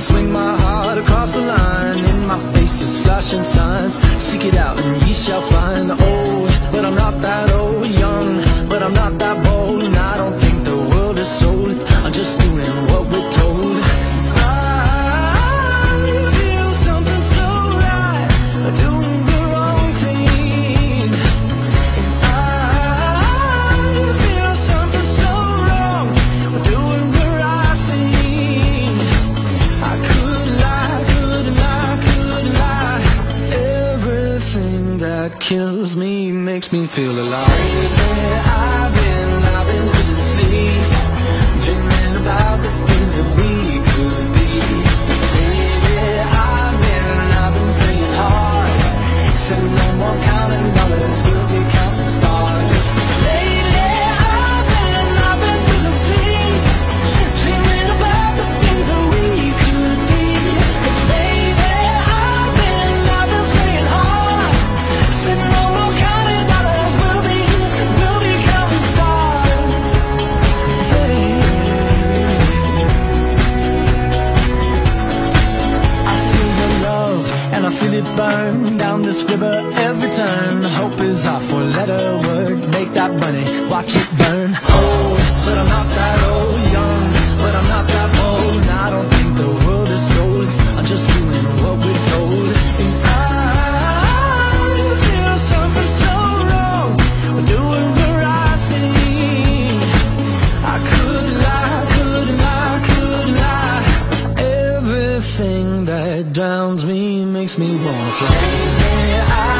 Swing my heart across the line. In my face is flashing signs. Seek it out and ye shall find. Old, but I'm not that old kills me makes me feel alive. Lately I've burn down this river every turn. Hope is our four-letter word. Make that money, watch it Everything that drowns me makes me wanna fly.